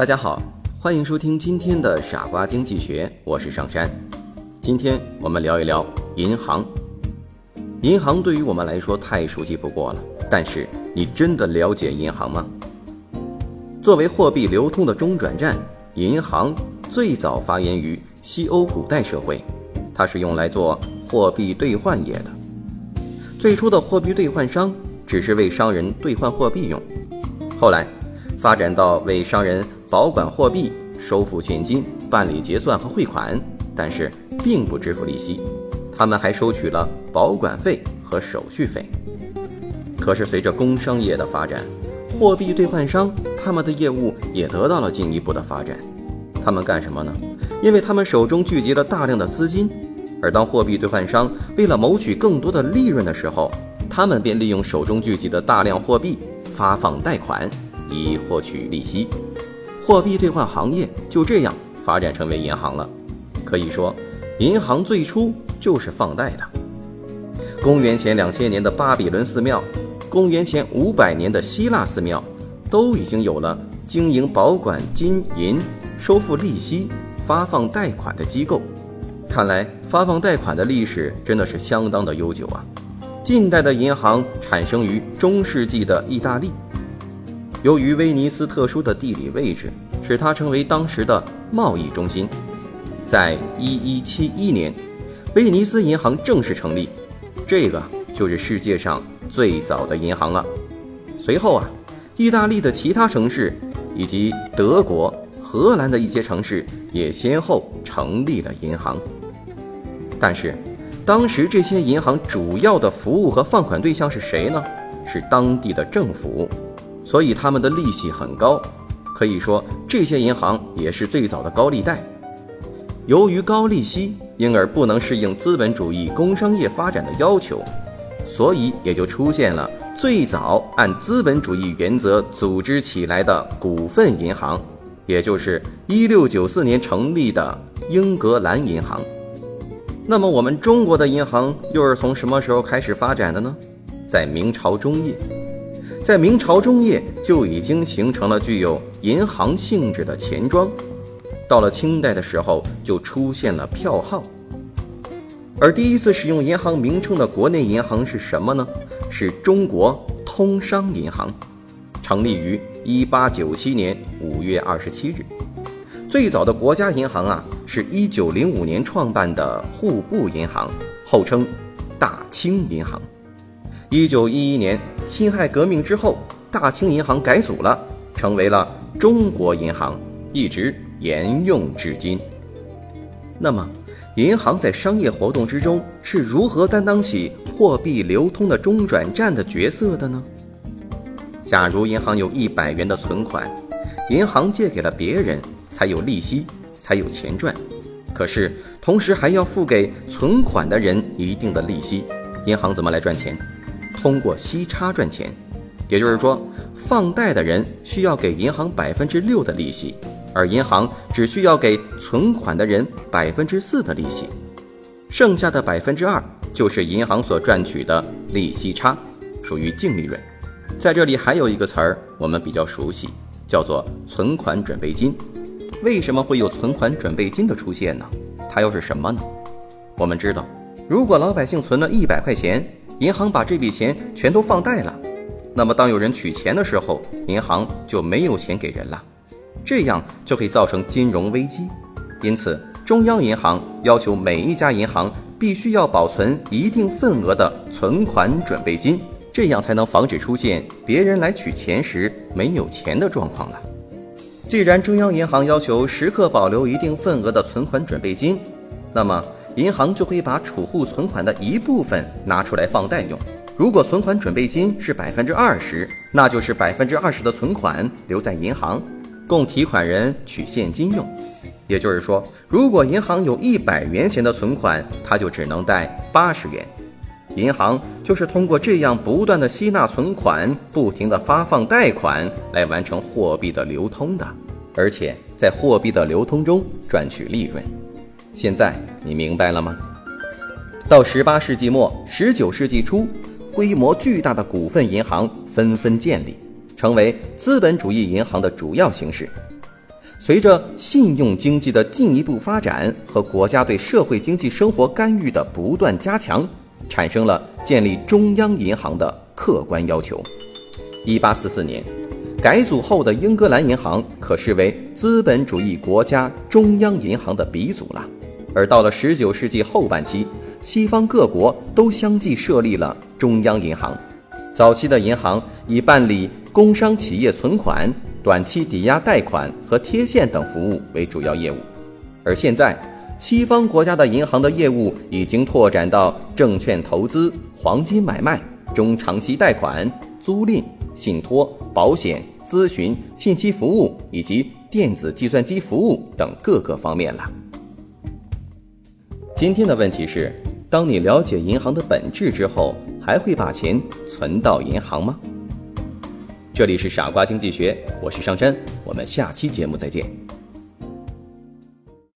大家好，欢迎收听今天的傻瓜经济学，我是上山。今天我们聊一聊银行。银行对于我们来说太熟悉不过了，但是你真的了解银行吗？作为货币流通的中转站，银行最早发源于西欧古代社会，它是用来做货币兑换业的。最初的货币兑换商只是为商人兑换货币用，后来发展到为商人。保管货币、收付现金、办理结算和汇款，但是并不支付利息，他们还收取了保管费和手续费。可是随着工商业的发展，货币兑换商他们的业务也得到了进一步的发展。他们干什么呢？因为他们手中聚集了大量的资金，而当货币兑换商为了谋取更多的利润的时候，他们便利用手中聚集的大量货币发放贷款，以获取利息。货币兑换行业就这样发展成为银行了。可以说，银行最初就是放贷的。公元前两千年的巴比伦寺庙，公元前五百年的希腊寺庙，都已经有了经营保管金银、收付利息、发放贷款的机构。看来，发放贷款的历史真的是相当的悠久啊！近代的银行产生于中世纪的意大利。由于威尼斯特殊的地理位置，使它成为当时的贸易中心。在1171年，威尼斯银行正式成立，这个就是世界上最早的银行了。随后啊，意大利的其他城市以及德国、荷兰的一些城市也先后成立了银行。但是，当时这些银行主要的服务和放款对象是谁呢？是当地的政府。所以他们的利息很高，可以说这些银行也是最早的高利贷。由于高利息，因而不能适应资本主义工商业发展的要求，所以也就出现了最早按资本主义原则组织起来的股份银行，也就是1694年成立的英格兰银行。那么我们中国的银行又是从什么时候开始发展的呢？在明朝中叶。在明朝中叶就已经形成了具有银行性质的钱庄，到了清代的时候就出现了票号。而第一次使用银行名称的国内银行是什么呢？是中国通商银行，成立于一八九七年五月二十七日。最早的国家银行啊，是一九零五年创办的户部银行，后称大清银行。一九一一年辛亥革命之后，大清银行改组了，成为了中国银行，一直沿用至今。那么，银行在商业活动之中是如何担当起货币流通的中转站的角色的呢？假如银行有一百元的存款，银行借给了别人，才有利息，才有钱赚。可是，同时还要付给存款的人一定的利息，银行怎么来赚钱？通过息差赚钱，也就是说，放贷的人需要给银行百分之六的利息，而银行只需要给存款的人百分之四的利息，剩下的百分之二就是银行所赚取的利息差，属于净利润。在这里还有一个词儿我们比较熟悉，叫做存款准备金。为什么会有存款准备金的出现呢？它又是什么呢？我们知道，如果老百姓存了一百块钱。银行把这笔钱全都放贷了，那么当有人取钱的时候，银行就没有钱给人了，这样就会造成金融危机。因此，中央银行要求每一家银行必须要保存一定份额的存款准备金，这样才能防止出现别人来取钱时没有钱的状况了。既然中央银行要求时刻保留一定份额的存款准备金，那么。银行就会把储户存款的一部分拿出来放贷用。如果存款准备金是百分之二十，那就是百分之二十的存款留在银行，供提款人取现金用。也就是说，如果银行有一百元钱的存款，他就只能贷八十元。银行就是通过这样不断的吸纳存款，不停的发放贷款来完成货币的流通的，而且在货币的流通中赚取利润。现在你明白了吗？到十八世纪末、十九世纪初，规模巨大的股份银行纷纷建立，成为资本主义银行的主要形式。随着信用经济的进一步发展和国家对社会经济生活干预的不断加强，产生了建立中央银行的客观要求。一八四四年，改组后的英格兰银行可视为资本主义国家中央银行的鼻祖了。而到了十九世纪后半期，西方各国都相继设立了中央银行。早期的银行以办理工商企业存款。短期抵押贷款和贴现等服务为主要业务，而现在，西方国家的银行的业务已经拓展到证券投资、黄金买卖、中长期贷款、租赁、信托、保险、咨询、信息服务以及电子计算机服务等各个方面了。今天的问题是：当你了解银行的本质之后，还会把钱存到银行吗？这里是傻瓜经济学，我是上山，我们下期节目再见。